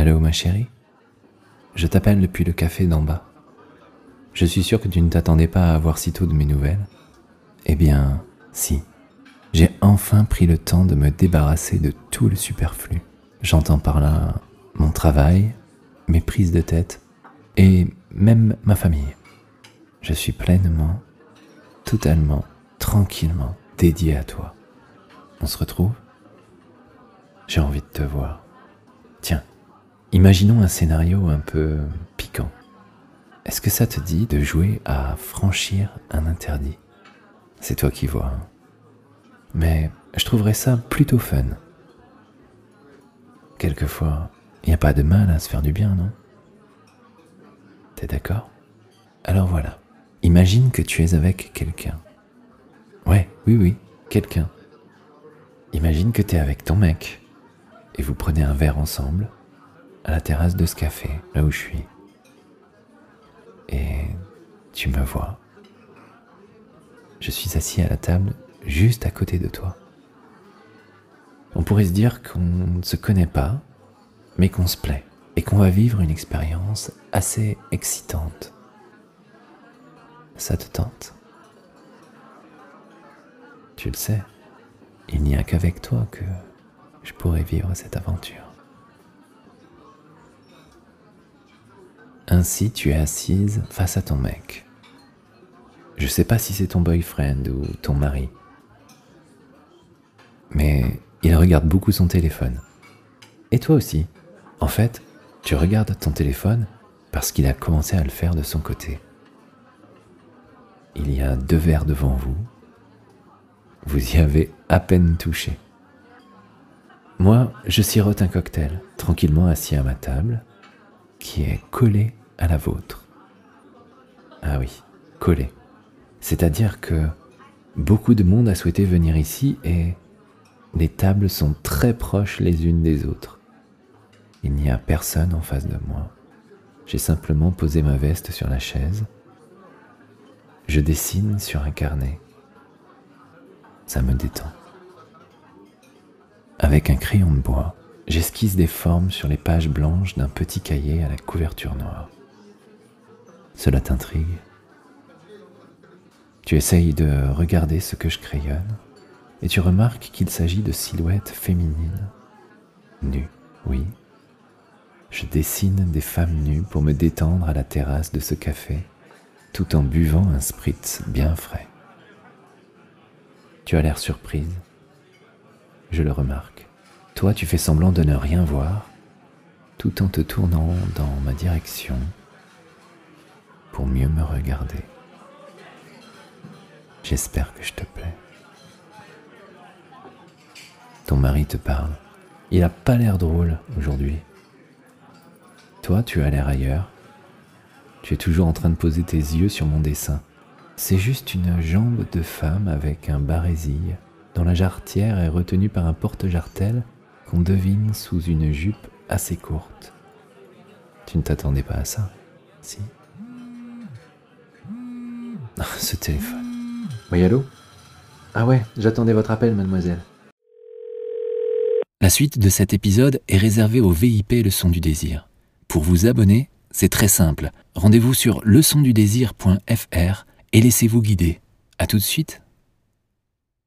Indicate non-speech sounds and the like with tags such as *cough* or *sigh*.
Allô ma chérie? Je t'appelle depuis le café d'en bas. Je suis sûr que tu ne t'attendais pas à avoir si tôt de mes nouvelles. Eh bien, si. J'ai enfin pris le temps de me débarrasser de tout le superflu. J'entends par là mon travail, mes prises de tête et même ma famille. Je suis pleinement, totalement, tranquillement dédié à toi. On se retrouve? J'ai envie de te voir. Imaginons un scénario un peu piquant. Est-ce que ça te dit de jouer à franchir un interdit? C'est toi qui vois. Hein. Mais je trouverais ça plutôt fun. Quelquefois, il n'y a pas de mal à se faire du bien, non? T'es d'accord? Alors voilà, imagine que tu es avec quelqu'un. Ouais, oui, oui, quelqu'un. Imagine que tu es avec ton mec et vous prenez un verre ensemble à la terrasse de ce café, là où je suis. Et tu me vois. Je suis assis à la table juste à côté de toi. On pourrait se dire qu'on ne se connaît pas, mais qu'on se plaît et qu'on va vivre une expérience assez excitante. Ça te tente? Tu le sais, il n'y a qu'avec toi que je pourrais vivre cette aventure. Ainsi, tu es assise face à ton mec. Je sais pas si c'est ton boyfriend ou ton mari, mais il regarde beaucoup son téléphone. Et toi aussi. En fait, tu regardes ton téléphone parce qu'il a commencé à le faire de son côté. Il y a deux verres devant vous. Vous y avez à peine touché. Moi, je sirote un cocktail, tranquillement assis à ma table, qui est collé à la vôtre. Ah oui, collé. C'est-à-dire que beaucoup de monde a souhaité venir ici et les tables sont très proches les unes des autres. Il n'y a personne en face de moi. J'ai simplement posé ma veste sur la chaise. Je dessine sur un carnet. Ça me détend. Avec un crayon de bois, j'esquisse des formes sur les pages blanches d'un petit cahier à la couverture noire. Cela t'intrigue Tu essayes de regarder ce que je crayonne et tu remarques qu'il s'agit de silhouettes féminines, nues, oui, je dessine des femmes nues pour me détendre à la terrasse de ce café, tout en buvant un spritz bien frais. Tu as l'air surprise. Je le remarque. Toi, tu fais semblant de ne rien voir, tout en te tournant dans ma direction mieux me regarder. J'espère que je te plais. Ton mari te parle. Il a pas l'air drôle aujourd'hui. Toi, tu as l'air ailleurs. Tu es toujours en train de poser tes yeux sur mon dessin. C'est juste une jambe de femme avec un barésille, dont la jarretière est retenue par un porte-jartel qu'on devine sous une jupe assez courte. Tu ne t'attendais pas à ça, si? *laughs* Ce téléphone. Oui, allô? Ah ouais, j'attendais votre appel, mademoiselle. La suite de cet épisode est réservée au VIP Le Son du Désir. Pour vous abonner, c'est très simple. Rendez-vous sur leçondudésir.fr et laissez-vous guider. À tout de suite.